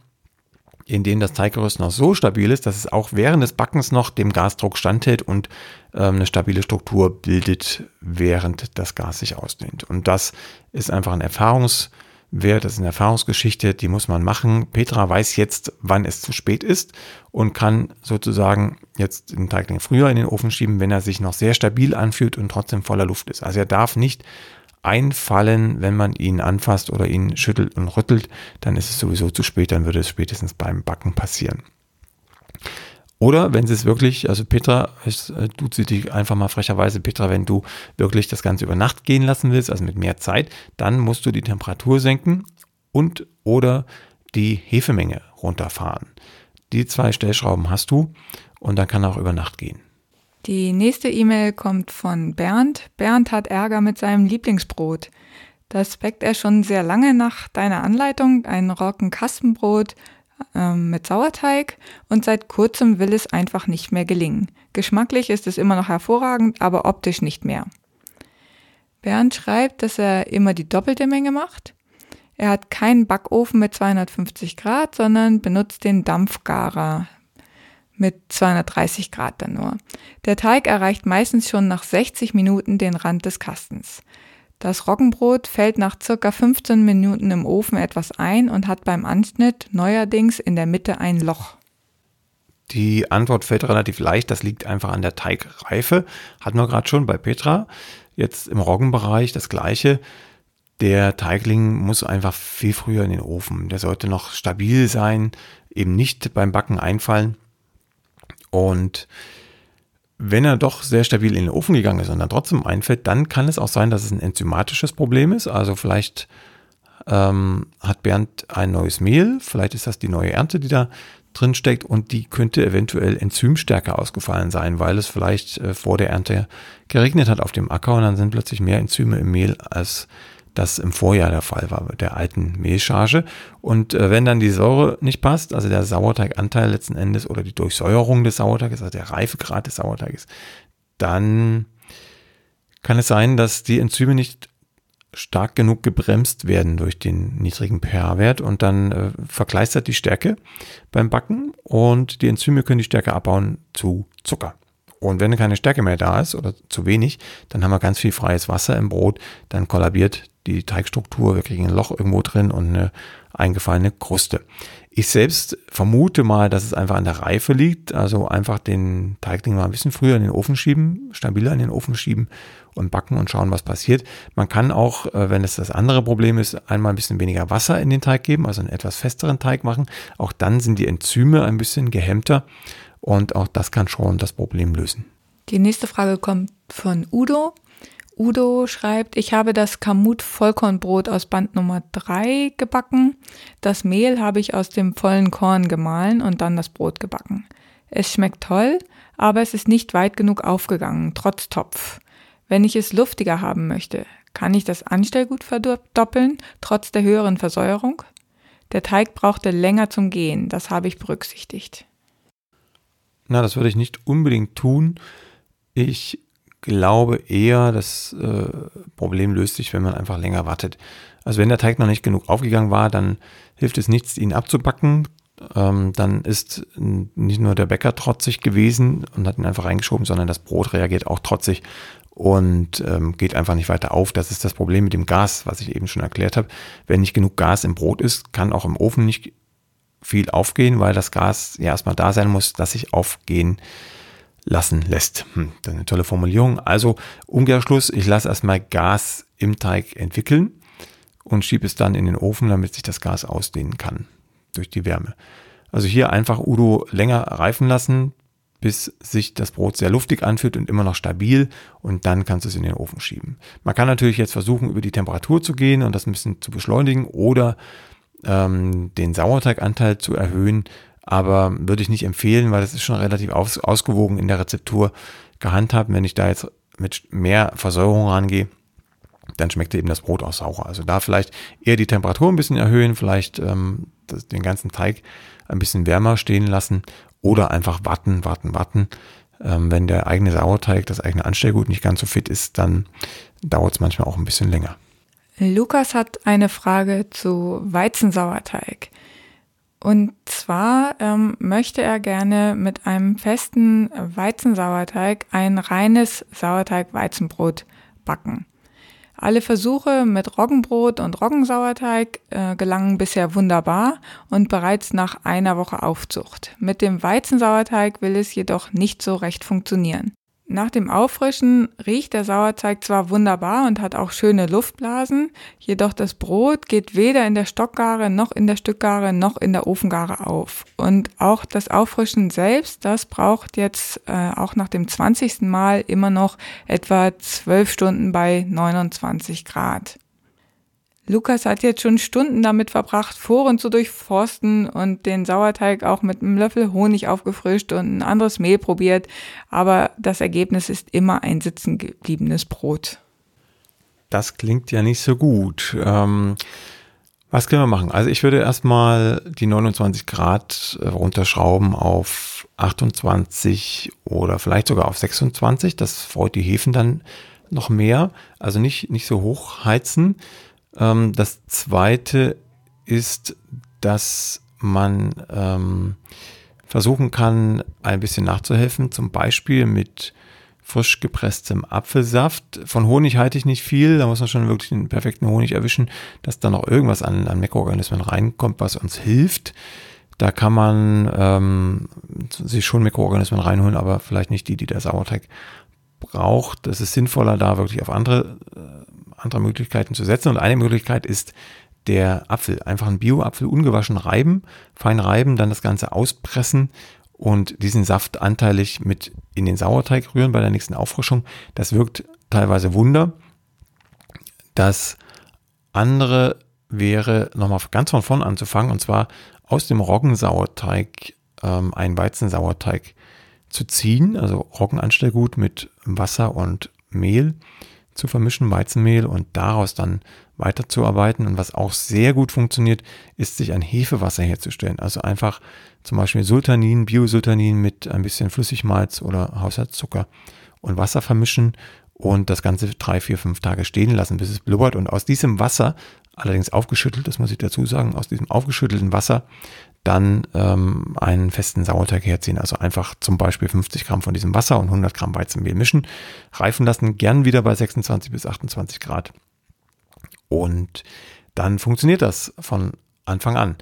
in dem das Teiggerüst noch so stabil ist, dass es auch während des Backens noch dem Gasdruck standhält und ähm, eine stabile Struktur bildet, während das Gas sich ausdehnt. Und das ist einfach ein Erfahrungs- Wer, das eine Erfahrungsgeschichte, die muss man machen. Petra weiß jetzt, wann es zu spät ist und kann sozusagen jetzt den Teigling früher in den Ofen schieben, wenn er sich noch sehr stabil anfühlt und trotzdem voller Luft ist. Also er darf nicht einfallen, wenn man ihn anfasst oder ihn schüttelt und rüttelt, dann ist es sowieso zu spät, dann würde es spätestens beim Backen passieren. Oder wenn sie es wirklich, also Petra, es äh, sie dich einfach mal frecherweise, Petra, wenn du wirklich das Ganze über Nacht gehen lassen willst, also mit mehr Zeit, dann musst du die Temperatur senken und oder die Hefemenge runterfahren. Die zwei Stellschrauben hast du und dann kann auch über Nacht gehen. Die nächste E-Mail kommt von Bernd. Bernd hat Ärger mit seinem Lieblingsbrot. Das backt er schon sehr lange nach deiner Anleitung, ein Roggenkastenbrot ähm, mit Sauerteig und seit kurzem will es einfach nicht mehr gelingen. Geschmacklich ist es immer noch hervorragend, aber optisch nicht mehr. Bernd schreibt, dass er immer die doppelte Menge macht. Er hat keinen Backofen mit 250 Grad, sondern benutzt den Dampfgarer mit 230 Grad dann nur. Der Teig erreicht meistens schon nach 60 Minuten den Rand des Kastens. Das Roggenbrot fällt nach circa 15 Minuten im Ofen etwas ein und hat beim Anschnitt neuerdings in der Mitte ein Loch. Die Antwort fällt relativ leicht, das liegt einfach an der Teigreife. Hatten wir gerade schon bei Petra. Jetzt im Roggenbereich das gleiche. Der Teigling muss einfach viel früher in den Ofen. Der sollte noch stabil sein, eben nicht beim Backen einfallen. Und wenn er doch sehr stabil in den Ofen gegangen ist und dann trotzdem einfällt, dann kann es auch sein, dass es ein enzymatisches Problem ist. Also vielleicht ähm, hat Bernd ein neues Mehl, vielleicht ist das die neue Ernte, die da drin steckt und die könnte eventuell enzymstärker ausgefallen sein, weil es vielleicht äh, vor der Ernte geregnet hat auf dem Acker und dann sind plötzlich mehr Enzyme im Mehl als das im Vorjahr der Fall war mit der alten Mehlcharge. Und äh, wenn dann die Säure nicht passt, also der Sauerteiganteil letzten Endes oder die Durchsäuerung des Sauerteiges, also der Reifegrad des Sauerteiges, dann kann es sein, dass die Enzyme nicht stark genug gebremst werden durch den niedrigen pH-Wert und dann äh, verkleistert die Stärke beim Backen und die Enzyme können die Stärke abbauen zu Zucker. Und wenn keine Stärke mehr da ist oder zu wenig, dann haben wir ganz viel freies Wasser im Brot, dann kollabiert die Teigstruktur, wir kriegen ein Loch irgendwo drin und eine eingefallene Kruste. Ich selbst vermute mal, dass es einfach an der Reife liegt, also einfach den Teigling mal ein bisschen früher in den Ofen schieben, stabiler in den Ofen schieben und backen und schauen, was passiert. Man kann auch, äh, wenn es das andere Problem ist, einmal ein bisschen weniger Wasser in den Teig geben, also einen etwas festeren Teig machen. Auch dann sind die Enzyme ein bisschen gehemmter und auch das kann schon das Problem lösen. Die nächste Frage kommt von Udo. Udo schreibt, ich habe das Kamut Vollkornbrot aus Band Nummer 3 gebacken. Das Mehl habe ich aus dem vollen Korn gemahlen und dann das Brot gebacken. Es schmeckt toll, aber es ist nicht weit genug aufgegangen, trotz Topf. Wenn ich es luftiger haben möchte, kann ich das Anstellgut verdoppeln, trotz der höheren Versäuerung? Der Teig brauchte länger zum Gehen, das habe ich berücksichtigt. Na, das würde ich nicht unbedingt tun. Ich glaube eher, das äh, Problem löst sich, wenn man einfach länger wartet. Also wenn der Teig noch nicht genug aufgegangen war, dann hilft es nichts, ihn abzubacken. Ähm, dann ist nicht nur der Bäcker trotzig gewesen und hat ihn einfach reingeschoben, sondern das Brot reagiert auch trotzig und ähm, geht einfach nicht weiter auf. Das ist das Problem mit dem Gas, was ich eben schon erklärt habe. Wenn nicht genug Gas im Brot ist, kann auch im Ofen nicht viel aufgehen, weil das Gas ja erstmal da sein muss, dass sich aufgehen lassen lässt. Hm, das ist eine tolle Formulierung. Also Umkehrschluss, ich lasse erstmal Gas im Teig entwickeln und schiebe es dann in den Ofen, damit sich das Gas ausdehnen kann durch die Wärme. Also hier einfach Udo länger reifen lassen, bis sich das Brot sehr luftig anfühlt und immer noch stabil und dann kannst du es in den Ofen schieben. Man kann natürlich jetzt versuchen, über die Temperatur zu gehen und das ein bisschen zu beschleunigen oder ähm, den Sauerteiganteil zu erhöhen, aber würde ich nicht empfehlen, weil das ist schon relativ aus, ausgewogen in der Rezeptur gehandhabt. Wenn ich da jetzt mit mehr Versäuerung rangehe, dann schmeckt eben das Brot auch saurer. Also da vielleicht eher die Temperatur ein bisschen erhöhen, vielleicht ähm, das, den ganzen Teig ein bisschen wärmer stehen lassen oder einfach warten, warten, warten. Ähm, wenn der eigene Sauerteig, das eigene Anstellgut nicht ganz so fit ist, dann dauert es manchmal auch ein bisschen länger. Lukas hat eine Frage zu Weizensauerteig. Und zwar ähm, möchte er gerne mit einem festen Weizensauerteig ein reines Sauerteig-Weizenbrot backen. Alle Versuche mit Roggenbrot und Roggensauerteig äh, gelangen bisher wunderbar und bereits nach einer Woche Aufzucht. Mit dem Weizensauerteig will es jedoch nicht so recht funktionieren. Nach dem Auffrischen riecht der Sauerteig zwar wunderbar und hat auch schöne Luftblasen, jedoch das Brot geht weder in der Stockgare noch in der Stückgare noch in der Ofengare auf. Und auch das Auffrischen selbst, das braucht jetzt äh, auch nach dem 20. Mal immer noch etwa 12 Stunden bei 29 Grad. Lukas hat jetzt schon Stunden damit verbracht, Foren zu durchforsten und den Sauerteig auch mit einem Löffel Honig aufgefrischt und ein anderes Mehl probiert, aber das Ergebnis ist immer ein sitzen gebliebenes Brot. Das klingt ja nicht so gut. Ähm, was können wir machen? Also ich würde erstmal die 29 Grad äh, runterschrauben auf 28 oder vielleicht sogar auf 26. Das freut die Hefen dann noch mehr. Also nicht, nicht so hoch heizen. Ähm, das zweite ist, dass man ähm, versuchen kann, ein bisschen nachzuhelfen, zum Beispiel mit frisch gepresstem Apfelsaft. Von Honig halte ich nicht viel, da muss man schon wirklich den perfekten Honig erwischen, dass da noch irgendwas an, an Mikroorganismen reinkommt, was uns hilft. Da kann man ähm, sich schon Mikroorganismen reinholen, aber vielleicht nicht die, die der Sauerteig braucht. Es ist sinnvoller, da wirklich auf andere äh, andere Möglichkeiten zu setzen. Und eine Möglichkeit ist der Apfel. Einfach einen Bio-Apfel ungewaschen reiben, fein reiben, dann das Ganze auspressen und diesen Saft anteilig mit in den Sauerteig rühren bei der nächsten Auffrischung. Das wirkt teilweise Wunder. Das andere wäre nochmal ganz von vorn anzufangen und zwar aus dem Roggensauerteig ähm, einen Weizensauerteig zu ziehen, also Roggenanstellgut mit Wasser und Mehl zu vermischen, Weizenmehl und daraus dann weiterzuarbeiten. Und was auch sehr gut funktioniert, ist sich ein Hefewasser herzustellen. Also einfach zum Beispiel Sultanin, Biosultanin mit ein bisschen Flüssigmalz oder Haushaltszucker und Wasser vermischen und das Ganze drei, vier, fünf Tage stehen lassen, bis es blubbert. Und aus diesem Wasser, allerdings aufgeschüttelt, das muss ich dazu sagen, aus diesem aufgeschüttelten Wasser dann ähm, einen festen Sauerteig herziehen. Also einfach zum Beispiel 50 Gramm von diesem Wasser und 100 Gramm Weizenmehl mischen, reifen lassen, gern wieder bei 26 bis 28 Grad. Und dann funktioniert das von Anfang an.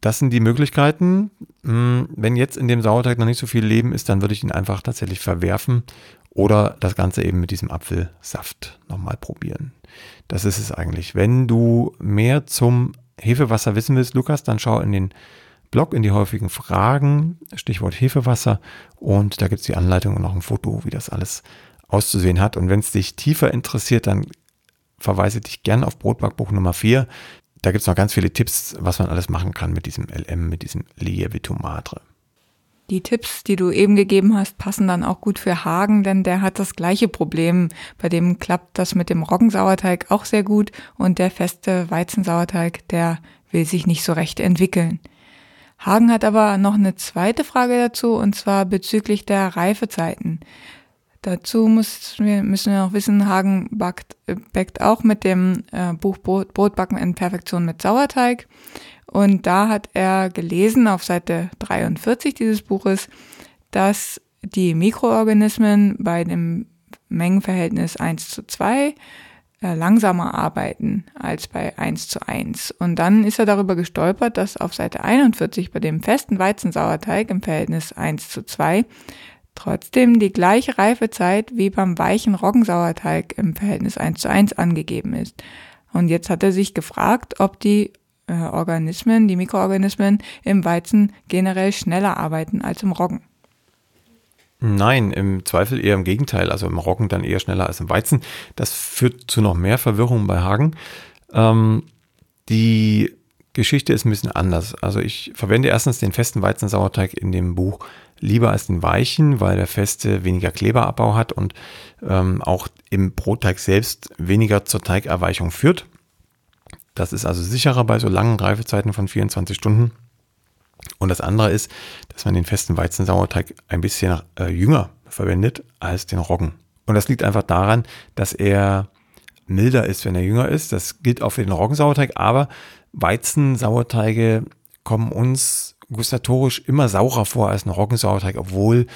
Das sind die Möglichkeiten. Hm, wenn jetzt in dem Sauerteig noch nicht so viel Leben ist, dann würde ich ihn einfach tatsächlich verwerfen oder das Ganze eben mit diesem Apfelsaft nochmal probieren. Das ist es eigentlich. Wenn du mehr zum Hefewasser wissen willst, Lukas, dann schau in den Blog, in die häufigen Fragen, Stichwort Hefewasser und da gibt es die Anleitung und noch ein Foto, wie das alles auszusehen hat. Und wenn es dich tiefer interessiert, dann verweise dich gern auf Brotbackbuch Nummer 4. Da gibt es noch ganz viele Tipps, was man alles machen kann mit diesem LM, mit diesem Lievito Madre. Die Tipps, die du eben gegeben hast, passen dann auch gut für Hagen, denn der hat das gleiche Problem. Bei dem klappt das mit dem Roggensauerteig auch sehr gut und der feste Weizensauerteig, der will sich nicht so recht entwickeln. Hagen hat aber noch eine zweite Frage dazu und zwar bezüglich der Reifezeiten. Dazu müssen wir, noch wissen, Hagen backt, äh, backt auch mit dem äh, Buch Brot, Brotbacken in Perfektion mit Sauerteig. Und da hat er gelesen auf Seite 43 dieses Buches, dass die Mikroorganismen bei dem Mengenverhältnis 1 zu 2 äh, langsamer arbeiten als bei 1 zu 1. Und dann ist er darüber gestolpert, dass auf Seite 41 bei dem festen Weizensauerteig im Verhältnis 1 zu 2 trotzdem die gleiche Reifezeit wie beim weichen Roggensauerteig im Verhältnis 1 zu 1 angegeben ist. Und jetzt hat er sich gefragt, ob die äh, Organismen, die Mikroorganismen im Weizen generell schneller arbeiten als im Roggen. Nein, im Zweifel eher im Gegenteil. Also im Roggen dann eher schneller als im Weizen. Das führt zu noch mehr Verwirrung bei Hagen. Ähm, die Geschichte ist ein bisschen anders. Also ich verwende erstens den festen Weizensauerteig in dem Buch lieber als den weichen, weil der feste weniger Kleberabbau hat und ähm, auch im Brotteig selbst weniger zur Teigerweichung führt. Das ist also sicherer bei so langen Reifezeiten von 24 Stunden. Und das andere ist, dass man den festen Weizensauerteig ein bisschen äh, jünger verwendet als den Roggen. Und das liegt einfach daran, dass er milder ist, wenn er jünger ist. Das gilt auch für den Roggensauerteig, aber Weizensauerteige kommen uns gustatorisch immer saurer vor als ein Roggensauerteig, obwohl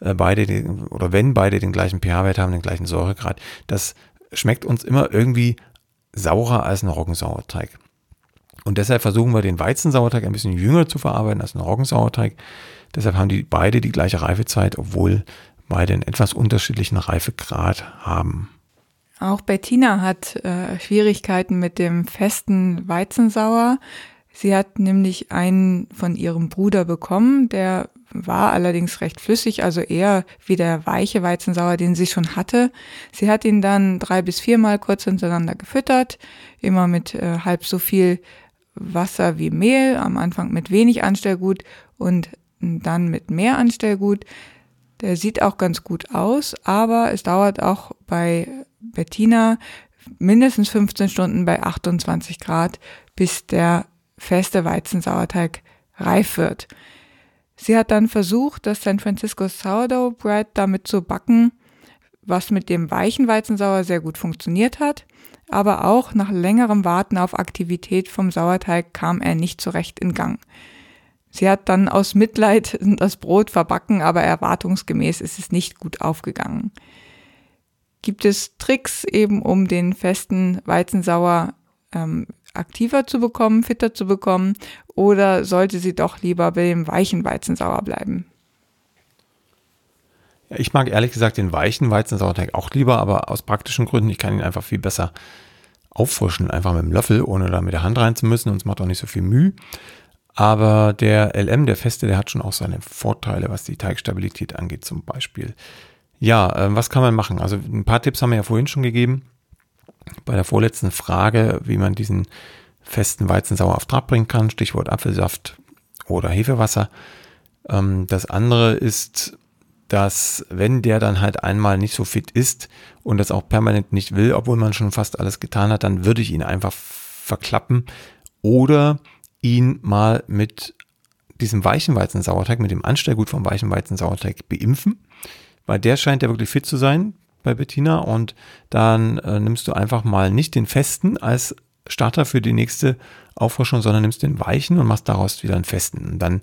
äh, beide den, oder wenn beide den gleichen pH-Wert haben, den gleichen Säuregrad. Das schmeckt uns immer irgendwie saurer als ein Roggensauerteig. Und deshalb versuchen wir den Weizensauerteig ein bisschen jünger zu verarbeiten als ein Roggensauerteig. Deshalb haben die beide die gleiche Reifezeit, obwohl beide einen etwas unterschiedlichen Reifegrad haben. Auch Bettina hat äh, Schwierigkeiten mit dem festen Weizensauer. Sie hat nämlich einen von ihrem Bruder bekommen, der war allerdings recht flüssig, also eher wie der weiche Weizensauer, den sie schon hatte. Sie hat ihn dann drei bis viermal kurz hintereinander gefüttert, immer mit äh, halb so viel Wasser wie Mehl, am Anfang mit wenig Anstellgut und dann mit mehr Anstellgut. Der sieht auch ganz gut aus, aber es dauert auch bei Bettina mindestens 15 Stunden bei 28 Grad, bis der feste Weizensauerteig reif wird. Sie hat dann versucht, das San Francisco Sourdough Bread damit zu backen, was mit dem weichen Weizensauer sehr gut funktioniert hat, aber auch nach längerem Warten auf Aktivität vom Sauerteig kam er nicht so recht in Gang. Sie hat dann aus Mitleid das Brot verbacken, aber erwartungsgemäß ist es nicht gut aufgegangen. Gibt es Tricks eben, um den festen Weizensauer ähm, aktiver zu bekommen, fitter zu bekommen, oder sollte sie doch lieber bei dem weichen Weizensauer bleiben? Ja, ich mag ehrlich gesagt den weichen Weizensauerteig auch lieber, aber aus praktischen Gründen, ich kann ihn einfach viel besser auffrischen, einfach mit dem Löffel, ohne da mit der Hand rein zu müssen und es macht auch nicht so viel Mühe. Aber der LM, der feste, der hat schon auch seine Vorteile, was die Teigstabilität angeht zum Beispiel. Ja, äh, was kann man machen? Also ein paar Tipps haben wir ja vorhin schon gegeben bei der vorletzten Frage, wie man diesen festen Weizensauer auf Trab bringen kann, Stichwort Apfelsaft oder Hefewasser. Ähm, das andere ist, dass wenn der dann halt einmal nicht so fit ist und das auch permanent nicht will, obwohl man schon fast alles getan hat, dann würde ich ihn einfach verklappen oder ihn mal mit diesem weichen Weizensauerteig, mit dem Anstellgut vom weichen Weizensauerteig beimpfen, weil der scheint ja wirklich fit zu sein bei Bettina und dann äh, nimmst du einfach mal nicht den festen als Starter für die nächste Auffrischung, sondern nimmst den weichen und machst daraus wieder einen festen. Und dann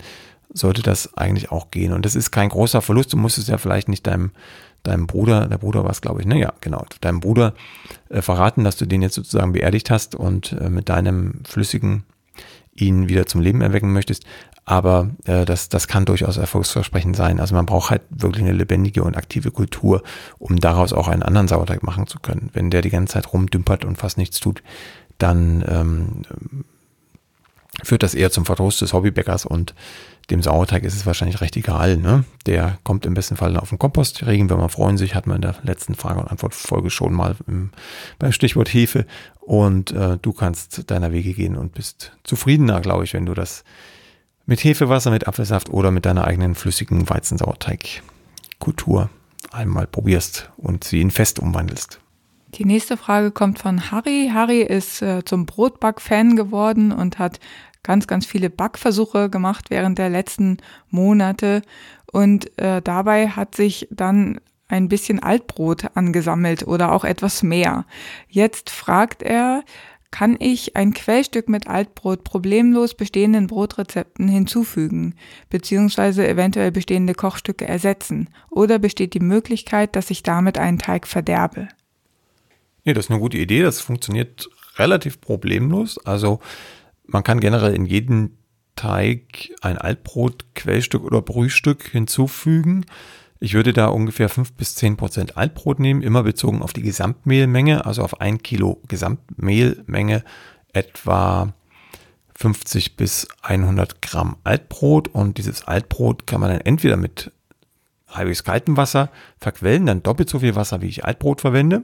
sollte das eigentlich auch gehen. Und das ist kein großer Verlust. Du musst es ja vielleicht nicht deinem, deinem Bruder, der Bruder war es, glaube ich, ne? Ja, genau, deinem Bruder äh, verraten, dass du den jetzt sozusagen beerdigt hast und äh, mit deinem flüssigen ihn wieder zum Leben erwecken möchtest. Aber äh, das, das kann durchaus erfolgsversprechend sein. Also man braucht halt wirklich eine lebendige und aktive Kultur, um daraus auch einen anderen Sauerteig machen zu können. Wenn der die ganze Zeit rumdümpert und fast nichts tut, dann ähm, führt das eher zum Verdruss des Hobbybäckers und Dem Sauerteig ist es wahrscheinlich recht egal. Ne? Der kommt im besten Fall auf den Kompost. Regenwürmer freuen sich, hat man in der letzten Frage- und Antwortfolge schon mal im, beim Stichwort Hefe. Und äh, du kannst deiner Wege gehen und bist zufriedener, glaube ich, wenn du das mit Hefewasser, mit Apfelsaft oder mit deiner eigenen flüssigen Weizensauerteigkultur einmal probierst und sie in Fest umwandelst. Die nächste Frage kommt von Harry. Harry ist äh, zum Brotback-Fan geworden und hat ganz, ganz viele Backversuche gemacht während der letzten Monate. Und äh, dabei hat sich dann ein bisschen Altbrot angesammelt oder auch etwas mehr. Jetzt fragt er, kann ich ein Quellstück mit Altbrot problemlos bestehenden Brotrezepten hinzufügen, beziehungsweise eventuell bestehende Kochstücke ersetzen? Oder besteht die Möglichkeit, dass ich damit einen Teig verderbe? Nee, das ist eine gute Idee. Das funktioniert relativ problemlos. Also man kann generell in jeden Teig ein Altbrot, Quellstück oder Brühstück hinzufügen. Ich würde da ungefähr 5 bis 10 Prozent Altbrot nehmen, immer bezogen auf die Gesamtmehlmenge, also auf ein Kilo Gesamtmehlmenge etwa 50 bis 100 Gramm Altbrot und dieses Altbrot kann man dann entweder mit halbwegs kaltem Wasser verquellen, dann doppelt so viel Wasser, wie ich Altbrot verwende,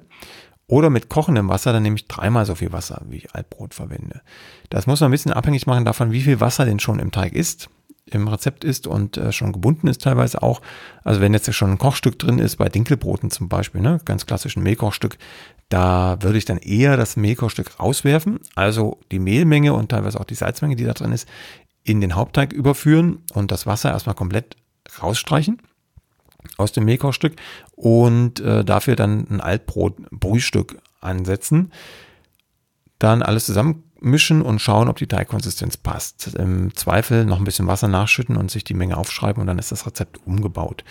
oder mit kochendem Wasser, dann nehme ich dreimal so viel Wasser, wie ich Altbrot verwende. Das muss man ein bisschen abhängig machen davon, wie viel Wasser denn schon im Teig ist, im Rezept ist und äh, schon gebunden ist teilweise auch. Also wenn jetzt schon ein Kochstück drin ist, bei Dinkelbroten zum Beispiel, ne, ganz klassischen Mehlkochstück, da würde ich dann eher das Mehlkochstück rauswerfen, also die Mehlmenge und teilweise auch die Salzmenge, die da drin ist, in den Hauptteig überführen und das Wasser erstmal komplett rausstreichen aus dem Mehlkochstück und äh, dafür dann ein Altbrot-Brühstück ansetzen. Dann alles zusammenmischen und schauen, ob die Teigkonsistenz passt. Im Zweifel noch ein bisschen Wasser nachschütten und sich die Menge aufschreiben und dann ist das Rezept umgebaut.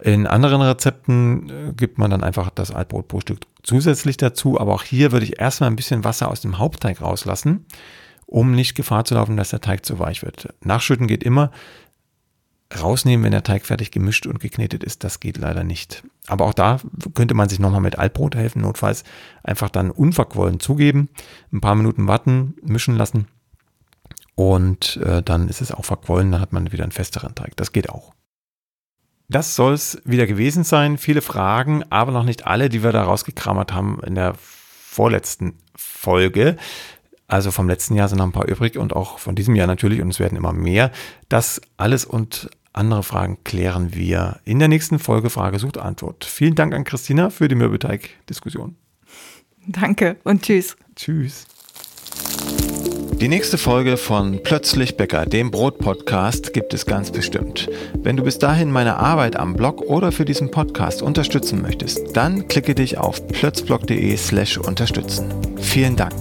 In anderen Rezepten äh, gibt man dann einfach das Altbrot-Brühstück zusätzlich dazu, aber auch hier würde ich erstmal ein bisschen Wasser aus dem Hauptteig rauslassen, um nicht Gefahr zu laufen, dass der Teig zu weich wird. Nachschütten geht immer, rausnehmen, wenn der Teig fertig gemischt und geknetet ist. Das geht leider nicht. Aber auch da könnte man sich nochmal mit Altbrot helfen, notfalls einfach dann unverquollen zugeben, ein paar Minuten warten, mischen lassen und äh, dann ist es auch verquollen, dann hat man wieder einen festeren Teig. Das geht auch. Das soll es wieder gewesen sein. Viele Fragen, aber noch nicht alle, die wir da rausgekrammert haben in der vorletzten Folge. Also vom letzten Jahr sind noch ein paar übrig und auch von diesem Jahr natürlich und es werden immer mehr. Das alles und andere Fragen klären wir in der nächsten Folge Frage sucht Antwort. Vielen Dank an Christina für die Mürbeteig-Diskussion. Danke und tschüss. Tschüss. Die nächste Folge von Plötzlich Bäcker, dem Brot-Podcast, gibt es ganz bestimmt. Wenn du bis dahin meine Arbeit am Blog oder für diesen Podcast unterstützen möchtest, dann klicke dich auf plötzblog.de slash unterstützen. Vielen Dank.